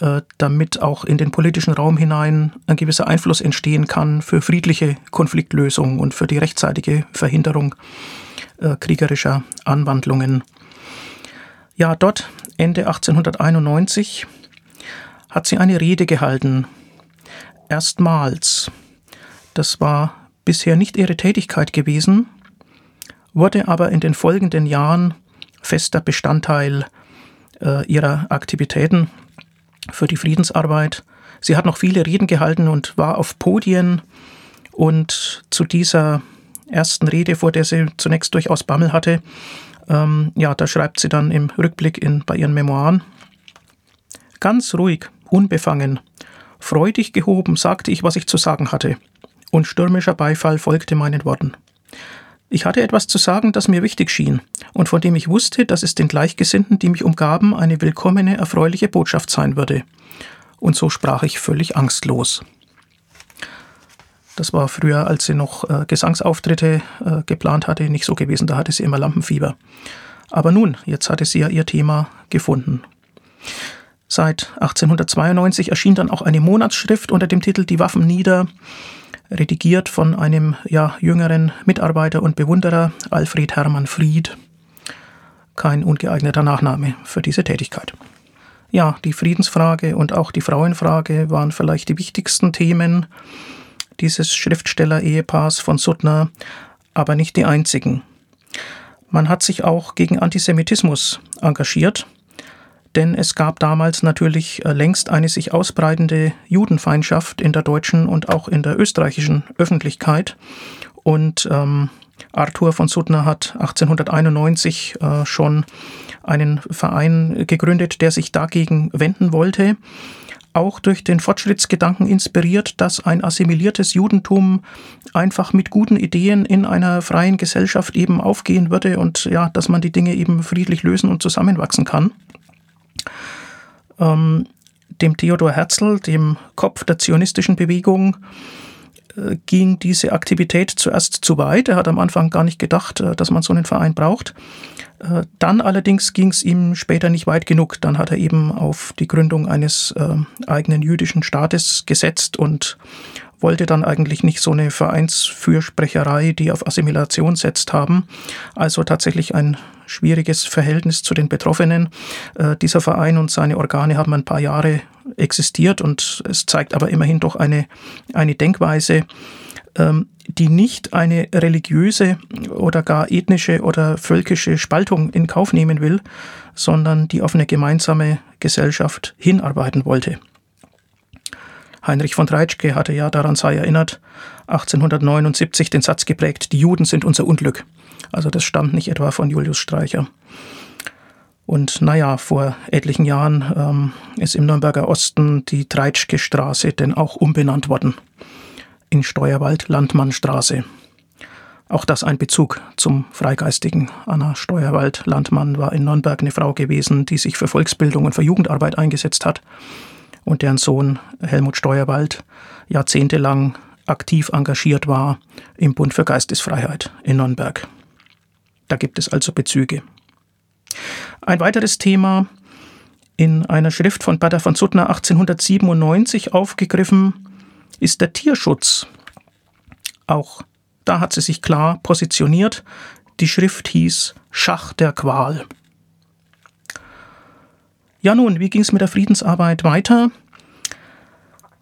äh, damit auch in den politischen Raum hinein ein gewisser Einfluss entstehen kann für friedliche Konfliktlösung und für die rechtzeitige Verhinderung äh, kriegerischer Anwandlungen. Ja, dort Ende 1891 hat sie eine Rede gehalten erstmals. Das war bisher nicht ihre Tätigkeit gewesen, wurde aber in den folgenden Jahren fester Bestandteil äh, ihrer Aktivitäten für die Friedensarbeit. Sie hat noch viele Reden gehalten und war auf Podien und zu dieser ersten Rede, vor der sie zunächst durchaus Bammel hatte, ähm, ja, da schreibt sie dann im Rückblick in, bei ihren Memoiren. Ganz ruhig, unbefangen, Freudig gehoben sagte ich, was ich zu sagen hatte, und stürmischer Beifall folgte meinen Worten. Ich hatte etwas zu sagen, das mir wichtig schien und von dem ich wusste, dass es den Gleichgesinnten, die mich umgaben, eine willkommene, erfreuliche Botschaft sein würde. Und so sprach ich völlig angstlos. Das war früher, als sie noch äh, Gesangsauftritte äh, geplant hatte, nicht so gewesen. Da hatte sie immer Lampenfieber. Aber nun, jetzt hatte sie ja ihr Thema gefunden. Seit 1892 erschien dann auch eine Monatsschrift unter dem Titel Die Waffen nieder, redigiert von einem ja, jüngeren Mitarbeiter und Bewunderer, Alfred Hermann Fried. Kein ungeeigneter Nachname für diese Tätigkeit. Ja, die Friedensfrage und auch die Frauenfrage waren vielleicht die wichtigsten Themen dieses Schriftsteller-Ehepaars von Suttner, aber nicht die einzigen. Man hat sich auch gegen Antisemitismus engagiert denn es gab damals natürlich äh, längst eine sich ausbreitende Judenfeindschaft in der deutschen und auch in der österreichischen Öffentlichkeit. Und ähm, Arthur von Suttner hat 1891 äh, schon einen Verein gegründet, der sich dagegen wenden wollte. Auch durch den Fortschrittsgedanken inspiriert, dass ein assimiliertes Judentum einfach mit guten Ideen in einer freien Gesellschaft eben aufgehen würde und ja, dass man die Dinge eben friedlich lösen und zusammenwachsen kann. Ähm, dem Theodor Herzl, dem Kopf der zionistischen Bewegung, äh, ging diese Aktivität zuerst zu weit. Er hat am Anfang gar nicht gedacht, äh, dass man so einen Verein braucht. Äh, dann allerdings ging es ihm später nicht weit genug. Dann hat er eben auf die Gründung eines äh, eigenen jüdischen Staates gesetzt und wollte dann eigentlich nicht so eine Vereinsfürsprecherei, die auf Assimilation setzt haben. Also tatsächlich ein schwieriges Verhältnis zu den Betroffenen. Äh, dieser Verein und seine Organe haben ein paar Jahre existiert und es zeigt aber immerhin doch eine, eine Denkweise, ähm, die nicht eine religiöse oder gar ethnische oder völkische Spaltung in Kauf nehmen will, sondern die auf eine gemeinsame Gesellschaft hinarbeiten wollte. Heinrich von Treitschke hatte ja, daran sei erinnert, 1879 den Satz geprägt, die Juden sind unser Unglück. Also das stammt nicht etwa von Julius Streicher. Und naja, vor etlichen Jahren ähm, ist im Nürnberger Osten die Treitschke Straße denn auch umbenannt worden in Steuerwald Landmannstraße. Auch das ein Bezug zum Freigeistigen. Anna Steuerwald Landmann war in Nürnberg eine Frau gewesen, die sich für Volksbildung und für Jugendarbeit eingesetzt hat und deren Sohn Helmut Steuerwald jahrzehntelang aktiv engagiert war im Bund für Geistesfreiheit in Nürnberg. Da gibt es also Bezüge. Ein weiteres Thema in einer Schrift von Bader von Suttner 1897 aufgegriffen ist der Tierschutz. Auch da hat sie sich klar positioniert. Die Schrift hieß Schach der Qual. Ja nun, wie ging es mit der Friedensarbeit weiter?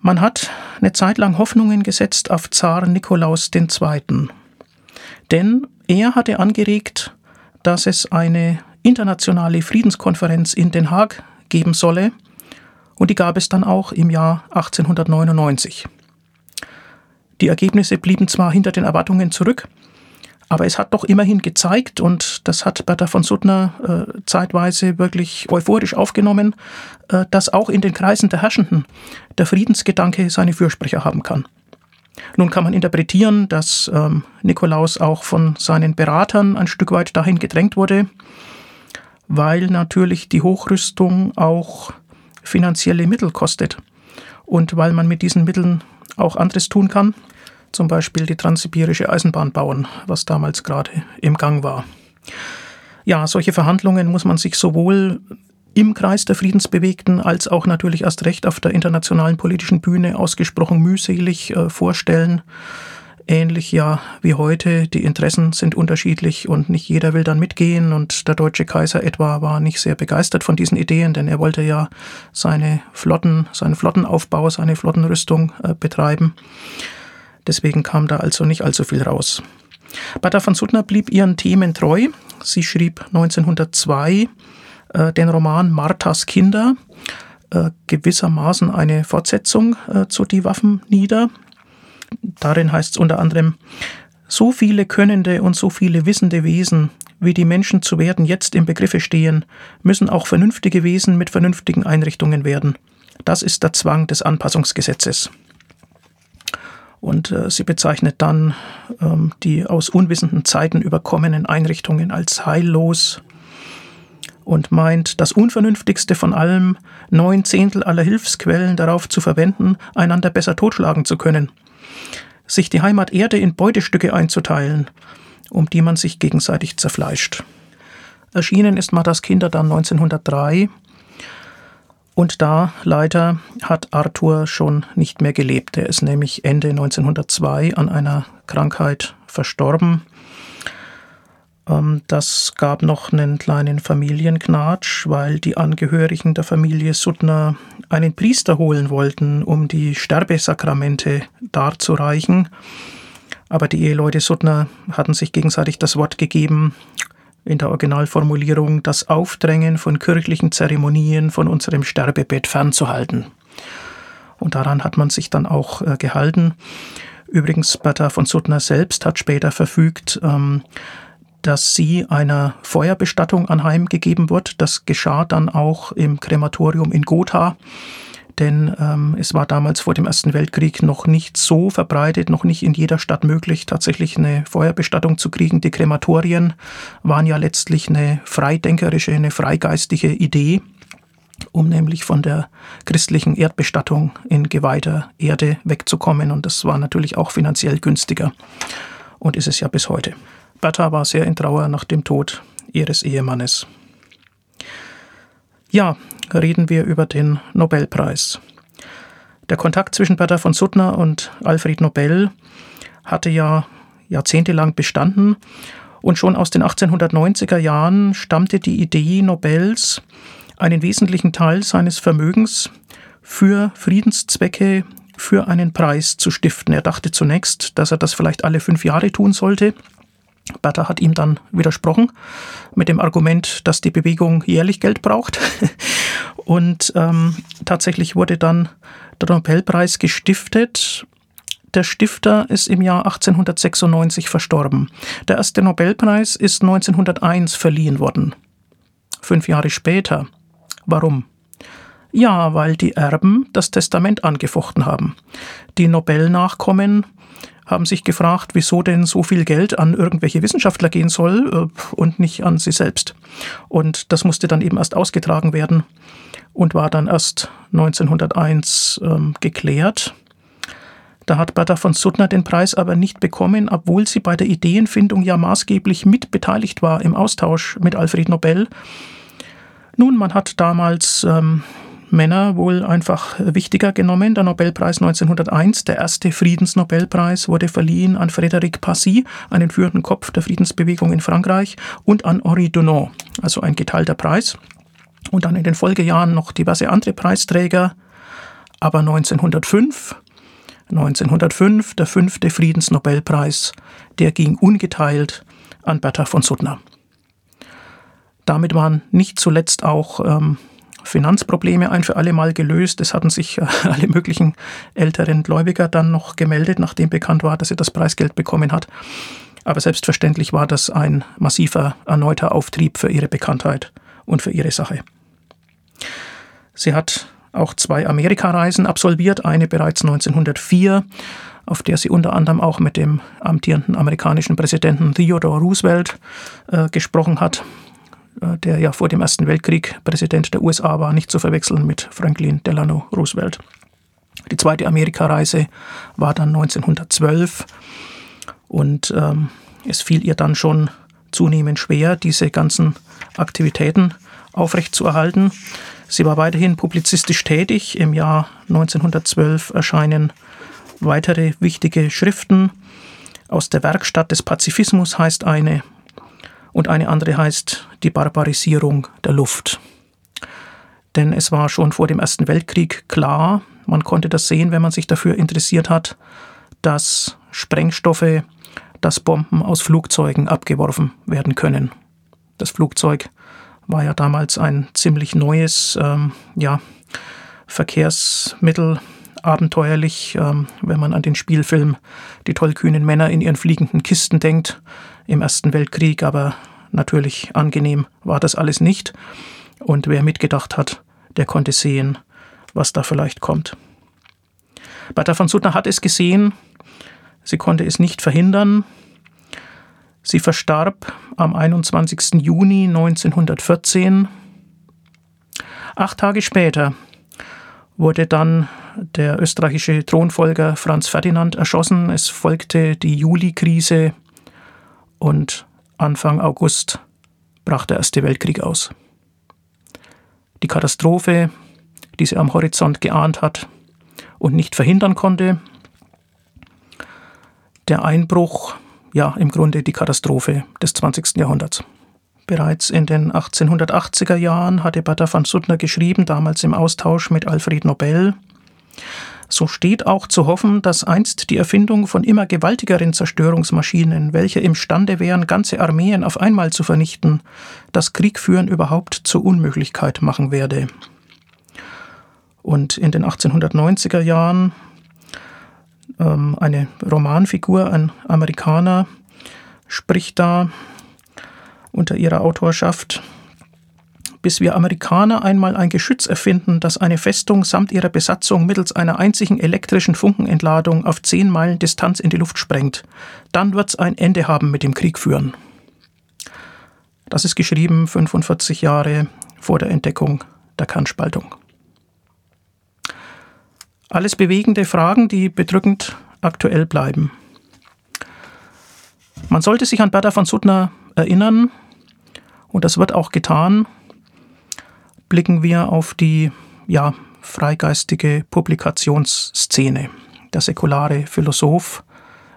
Man hat eine Zeit lang Hoffnungen gesetzt auf Zar Nikolaus II. Denn er hatte angeregt, dass es eine internationale Friedenskonferenz in Den Haag geben solle, und die gab es dann auch im Jahr 1899. Die Ergebnisse blieben zwar hinter den Erwartungen zurück, aber es hat doch immerhin gezeigt, und das hat Bertha von Suttner äh, zeitweise wirklich euphorisch aufgenommen, äh, dass auch in den Kreisen der Herrschenden der Friedensgedanke seine Fürsprecher haben kann. Nun kann man interpretieren, dass ähm, Nikolaus auch von seinen Beratern ein Stück weit dahin gedrängt wurde, weil natürlich die Hochrüstung auch finanzielle Mittel kostet und weil man mit diesen Mitteln auch anderes tun kann zum Beispiel die transsibirische Eisenbahn bauen, was damals gerade im Gang war. Ja, solche Verhandlungen muss man sich sowohl im Kreis der Friedensbewegten als auch natürlich erst recht auf der internationalen politischen Bühne ausgesprochen mühselig äh, vorstellen. Ähnlich ja wie heute, die Interessen sind unterschiedlich und nicht jeder will dann mitgehen und der deutsche Kaiser etwa war nicht sehr begeistert von diesen Ideen, denn er wollte ja seine Flotten, seinen Flottenaufbau, seine Flottenrüstung äh, betreiben. Deswegen kam da also nicht allzu viel raus. Bada von Suttner blieb ihren Themen treu. Sie schrieb 1902 äh, den Roman Marthas Kinder, äh, gewissermaßen eine Fortsetzung äh, zu Die Waffen nieder. Darin heißt es unter anderem, so viele könnende und so viele wissende Wesen, wie die Menschen zu werden jetzt im Begriffe stehen, müssen auch vernünftige Wesen mit vernünftigen Einrichtungen werden. Das ist der Zwang des Anpassungsgesetzes. Und äh, sie bezeichnet dann ähm, die aus unwissenden Zeiten überkommenen Einrichtungen als heillos und meint, das Unvernünftigste von allem, neun Zehntel aller Hilfsquellen darauf zu verwenden, einander besser totschlagen zu können, sich die Heimat Erde in Beutestücke einzuteilen, um die man sich gegenseitig zerfleischt. Erschienen ist Matas Kinder dann 1903 und da leider hat Arthur schon nicht mehr gelebt. Er ist nämlich Ende 1902 an einer Krankheit verstorben. Ähm, das gab noch einen kleinen Familienknatsch, weil die Angehörigen der Familie Suttner einen Priester holen wollten, um die Sterbesakramente darzureichen. Aber die Eheleute Suttner hatten sich gegenseitig das Wort gegeben, in der Originalformulierung das Aufdrängen von kirchlichen Zeremonien von unserem Sterbebett fernzuhalten. Und daran hat man sich dann auch äh, gehalten. Übrigens, Bertha von Suttner selbst hat später verfügt, ähm, dass sie einer Feuerbestattung anheimgegeben wird. Das geschah dann auch im Krematorium in Gotha denn ähm, es war damals vor dem Ersten Weltkrieg noch nicht so verbreitet, noch nicht in jeder Stadt möglich, tatsächlich eine Feuerbestattung zu kriegen. Die Krematorien waren ja letztlich eine freidenkerische, eine freigeistige Idee. um nämlich von der christlichen Erdbestattung in geweihter Erde wegzukommen. Und das war natürlich auch finanziell günstiger und ist es ja bis heute. Bertha war sehr in Trauer nach dem Tod ihres Ehemannes. Ja, reden wir über den Nobelpreis. Der Kontakt zwischen Bertha von Suttner und Alfred Nobel hatte ja jahrzehntelang bestanden und schon aus den 1890er Jahren stammte die Idee Nobels, einen wesentlichen Teil seines Vermögens für Friedenszwecke für einen Preis zu stiften. Er dachte zunächst, dass er das vielleicht alle fünf Jahre tun sollte. Bertha hat ihm dann widersprochen mit dem Argument, dass die Bewegung jährlich Geld braucht. Und ähm, tatsächlich wurde dann der Nobelpreis gestiftet. Der Stifter ist im Jahr 1896 verstorben. Der erste Nobelpreis ist 1901 verliehen worden. Fünf Jahre später. Warum? Ja, weil die Erben das Testament angefochten haben. Die Nobel-Nachkommen haben sich gefragt, wieso denn so viel Geld an irgendwelche Wissenschaftler gehen soll äh, und nicht an sie selbst. Und das musste dann eben erst ausgetragen werden und war dann erst 1901 ähm, geklärt. Da hat Bertha von Suttner den Preis aber nicht bekommen, obwohl sie bei der Ideenfindung ja maßgeblich mit beteiligt war im Austausch mit Alfred Nobel. Nun, man hat damals ähm, Männer wohl einfach wichtiger genommen. Der Nobelpreis 1901, der erste Friedensnobelpreis, wurde verliehen an Frédéric Passy, einen führenden Kopf der Friedensbewegung in Frankreich, und an Henri Dunant, also ein geteilter Preis. Und dann in den Folgejahren noch diverse andere Preisträger. Aber 1905, 1905, der fünfte Friedensnobelpreis, der ging ungeteilt an Bertha von Suttner. Damit waren nicht zuletzt auch ähm, Finanzprobleme ein für alle Mal gelöst. Es hatten sich äh, alle möglichen älteren Gläubiger dann noch gemeldet, nachdem bekannt war, dass sie das Preisgeld bekommen hat. Aber selbstverständlich war das ein massiver erneuter Auftrieb für ihre Bekanntheit und für ihre Sache. Sie hat auch zwei Amerikareisen absolviert, eine bereits 1904, auf der sie unter anderem auch mit dem amtierenden amerikanischen Präsidenten Theodore Roosevelt äh, gesprochen hat der ja vor dem Ersten Weltkrieg Präsident der USA war, nicht zu verwechseln mit Franklin Delano Roosevelt. Die zweite Amerikareise war dann 1912 und ähm, es fiel ihr dann schon zunehmend schwer, diese ganzen Aktivitäten aufrechtzuerhalten. Sie war weiterhin publizistisch tätig. Im Jahr 1912 erscheinen weitere wichtige Schriften. Aus der Werkstatt des Pazifismus heißt eine und eine andere heißt die Barbarisierung der Luft. Denn es war schon vor dem Ersten Weltkrieg klar, man konnte das sehen, wenn man sich dafür interessiert hat, dass Sprengstoffe, dass Bomben aus Flugzeugen abgeworfen werden können. Das Flugzeug war ja damals ein ziemlich neues ähm, ja, Verkehrsmittel, abenteuerlich, ähm, wenn man an den Spielfilm Die tollkühnen Männer in ihren fliegenden Kisten denkt im Ersten Weltkrieg, aber natürlich angenehm war das alles nicht. Und wer mitgedacht hat, der konnte sehen, was da vielleicht kommt. Bertha von Suttner hat es gesehen, sie konnte es nicht verhindern. Sie verstarb am 21. Juni 1914. Acht Tage später wurde dann der österreichische Thronfolger Franz Ferdinand erschossen. Es folgte die Juli-Krise und Anfang August brach der Erste Weltkrieg aus. Die Katastrophe, die sie am Horizont geahnt hat und nicht verhindern konnte, der Einbruch, ja im Grunde die Katastrophe des 20. Jahrhunderts. Bereits in den 1880er Jahren hatte Bertha van Suttner geschrieben, damals im Austausch mit Alfred Nobel, so steht auch zu hoffen, dass einst die Erfindung von immer gewaltigeren Zerstörungsmaschinen, welche imstande wären, ganze Armeen auf einmal zu vernichten, das Kriegführen überhaupt zur Unmöglichkeit machen werde. Und in den 1890er Jahren ähm, eine Romanfigur, ein Amerikaner, spricht da unter ihrer Autorschaft bis wir Amerikaner einmal ein Geschütz erfinden, das eine Festung samt ihrer Besatzung mittels einer einzigen elektrischen Funkenentladung auf zehn Meilen Distanz in die Luft sprengt. Dann wird's ein Ende haben mit dem Krieg führen. Das ist geschrieben 45 Jahre vor der Entdeckung der Kernspaltung. Alles bewegende Fragen, die bedrückend aktuell bleiben. Man sollte sich an Bertha von Suttner erinnern, und das wird auch getan, blicken wir auf die ja, freigeistige Publikationsszene. Der säkulare Philosoph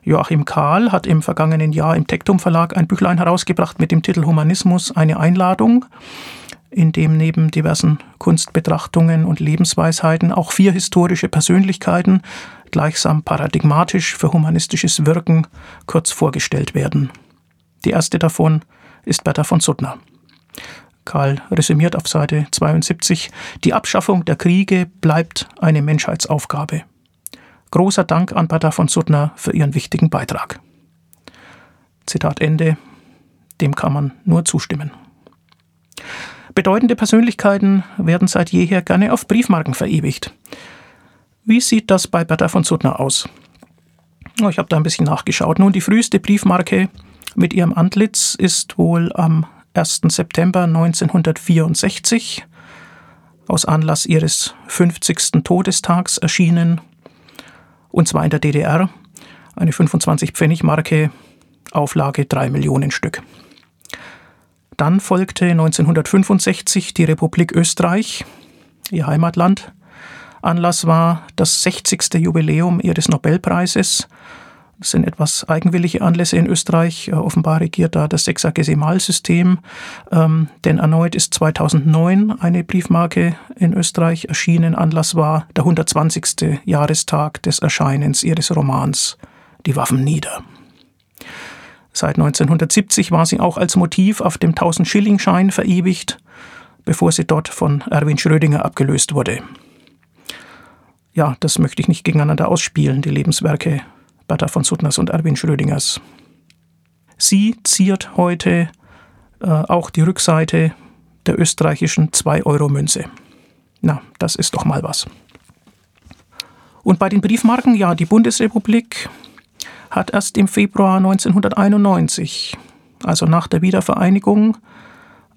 Joachim Kahl hat im vergangenen Jahr im Tektum Verlag ein Büchlein herausgebracht mit dem Titel Humanismus eine Einladung, in dem neben diversen Kunstbetrachtungen und Lebensweisheiten auch vier historische Persönlichkeiten gleichsam paradigmatisch für humanistisches Wirken kurz vorgestellt werden. Die erste davon ist Bertha von Suttner. Karl resümiert auf Seite 72, die Abschaffung der Kriege bleibt eine Menschheitsaufgabe. Großer Dank an Bertha von Suttner für ihren wichtigen Beitrag. Zitat Ende. Dem kann man nur zustimmen. Bedeutende Persönlichkeiten werden seit jeher gerne auf Briefmarken verewigt. Wie sieht das bei Bertha von Suttner aus? Oh, ich habe da ein bisschen nachgeschaut. Nun, die früheste Briefmarke mit ihrem Antlitz ist wohl am 1. September 1964 aus Anlass ihres 50. Todestags erschienen, und zwar in der DDR, eine 25-Pfennig-Marke, Auflage 3 Millionen Stück. Dann folgte 1965 die Republik Österreich, ihr Heimatland. Anlass war das 60. Jubiläum ihres Nobelpreises das sind etwas eigenwillige Anlässe in Österreich. Äh, offenbar regiert da das Sechsagesimalsystem. Ähm, denn erneut ist 2009 eine Briefmarke in Österreich erschienen. Anlass war der 120. Jahrestag des Erscheinens ihres Romans Die Waffen nieder. Seit 1970 war sie auch als Motiv auf dem 1000-Schilling-Schein verewigt, bevor sie dort von Erwin Schrödinger abgelöst wurde. Ja, das möchte ich nicht gegeneinander ausspielen, die Lebenswerke Bertha von Suttners und Erwin Schrödingers. Sie ziert heute äh, auch die Rückseite der österreichischen 2-Euro-Münze. Na, das ist doch mal was. Und bei den Briefmarken, ja, die Bundesrepublik hat erst im Februar 1991, also nach der Wiedervereinigung,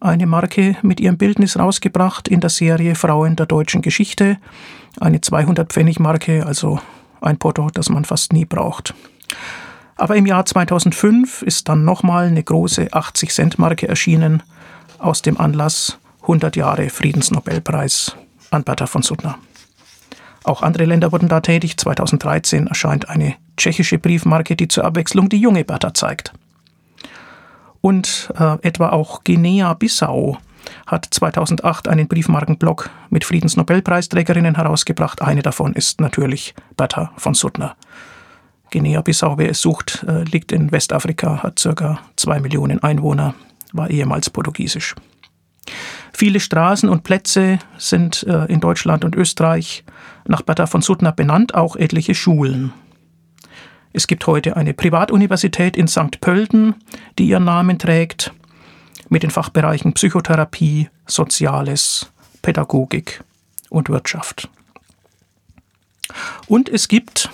eine Marke mit ihrem Bildnis rausgebracht in der Serie Frauen der deutschen Geschichte. Eine 200-Pfennig-Marke, also ein Porto, das man fast nie braucht. Aber im Jahr 2005 ist dann nochmal eine große 80-Cent-Marke erschienen aus dem Anlass 100 Jahre Friedensnobelpreis an Bertha von Suttner. Auch andere Länder wurden da tätig. 2013 erscheint eine tschechische Briefmarke, die zur Abwechslung die junge Bertha zeigt. Und äh, etwa auch Guinea-Bissau hat 2008 einen Briefmarkenblock mit Friedensnobelpreisträgerinnen herausgebracht. Eine davon ist natürlich Bertha von Suttner. Guinea-Bissau, wer es sucht, äh, liegt in Westafrika, hat ca. zwei Millionen Einwohner, war ehemals portugiesisch. Viele Straßen und Plätze sind äh, in Deutschland und Österreich nach Bertha von Suttner benannt, auch etliche Schulen. Es gibt heute eine Privatuniversität in St. Pölten, die ihren Namen trägt mit den Fachbereichen Psychotherapie, Soziales, Pädagogik und Wirtschaft. Und es gibt,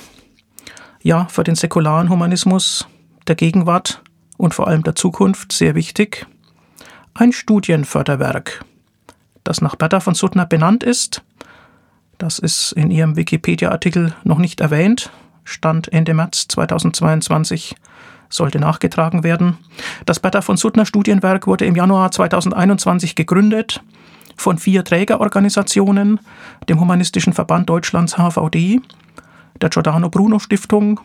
ja, für den säkularen Humanismus der Gegenwart und vor allem der Zukunft sehr wichtig, ein Studienförderwerk, das nach Bertha von Suttner benannt ist. Das ist in ihrem Wikipedia-Artikel noch nicht erwähnt, stand Ende März 2022 sollte nachgetragen werden. Das Bertha von Suttner Studienwerk wurde im Januar 2021 gegründet von vier Trägerorganisationen, dem Humanistischen Verband Deutschlands HVD, der Giordano Bruno Stiftung,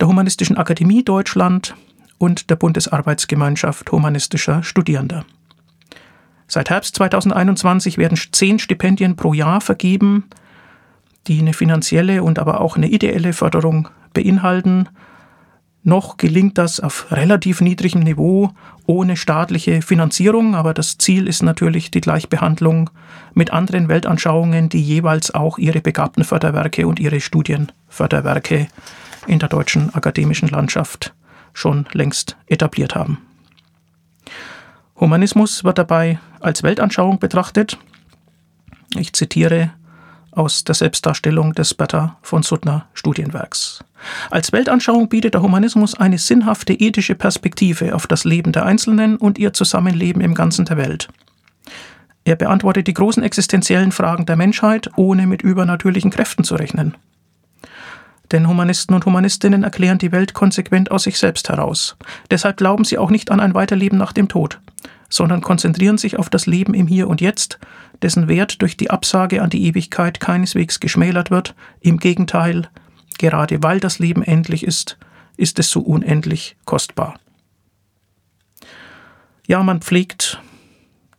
der Humanistischen Akademie Deutschland und der Bundesarbeitsgemeinschaft humanistischer Studierender. Seit Herbst 2021 werden zehn Stipendien pro Jahr vergeben, die eine finanzielle und aber auch eine ideelle Förderung beinhalten noch gelingt das auf relativ niedrigem Niveau ohne staatliche Finanzierung, aber das Ziel ist natürlich die Gleichbehandlung mit anderen Weltanschauungen, die jeweils auch ihre begabten Förderwerke und ihre Studienförderwerke in der deutschen akademischen Landschaft schon längst etabliert haben. Humanismus wird dabei als Weltanschauung betrachtet. Ich zitiere aus der Selbstdarstellung des Bertha von Suttner Studienwerks. Als Weltanschauung bietet der Humanismus eine sinnhafte ethische Perspektive auf das Leben der Einzelnen und ihr Zusammenleben im Ganzen der Welt. Er beantwortet die großen existenziellen Fragen der Menschheit, ohne mit übernatürlichen Kräften zu rechnen. Denn Humanisten und Humanistinnen erklären die Welt konsequent aus sich selbst heraus. Deshalb glauben sie auch nicht an ein Weiterleben nach dem Tod, sondern konzentrieren sich auf das Leben im Hier und Jetzt, dessen Wert durch die Absage an die Ewigkeit keineswegs geschmälert wird. Im Gegenteil, gerade weil das Leben endlich ist, ist es so unendlich kostbar. Ja, man pflegt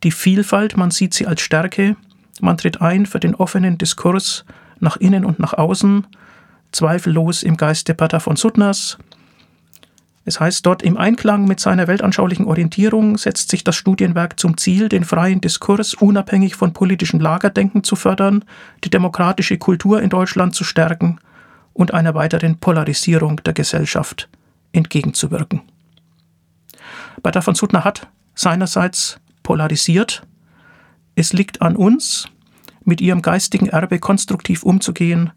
die Vielfalt, man sieht sie als Stärke, man tritt ein für den offenen Diskurs nach innen und nach außen, zweifellos im Geiste Pater von Suttners. Es heißt dort, im Einklang mit seiner weltanschaulichen Orientierung setzt sich das Studienwerk zum Ziel, den freien Diskurs unabhängig von politischem Lagerdenken zu fördern, die demokratische Kultur in Deutschland zu stärken und einer weiteren Polarisierung der Gesellschaft entgegenzuwirken. Pater von Suttner hat seinerseits polarisiert. Es liegt an uns, mit ihrem geistigen Erbe konstruktiv umzugehen,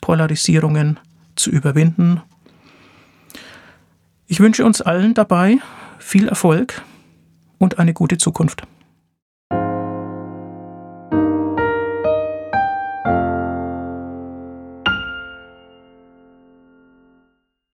Polarisierungen zu überwinden. Ich wünsche uns allen dabei viel Erfolg und eine gute Zukunft.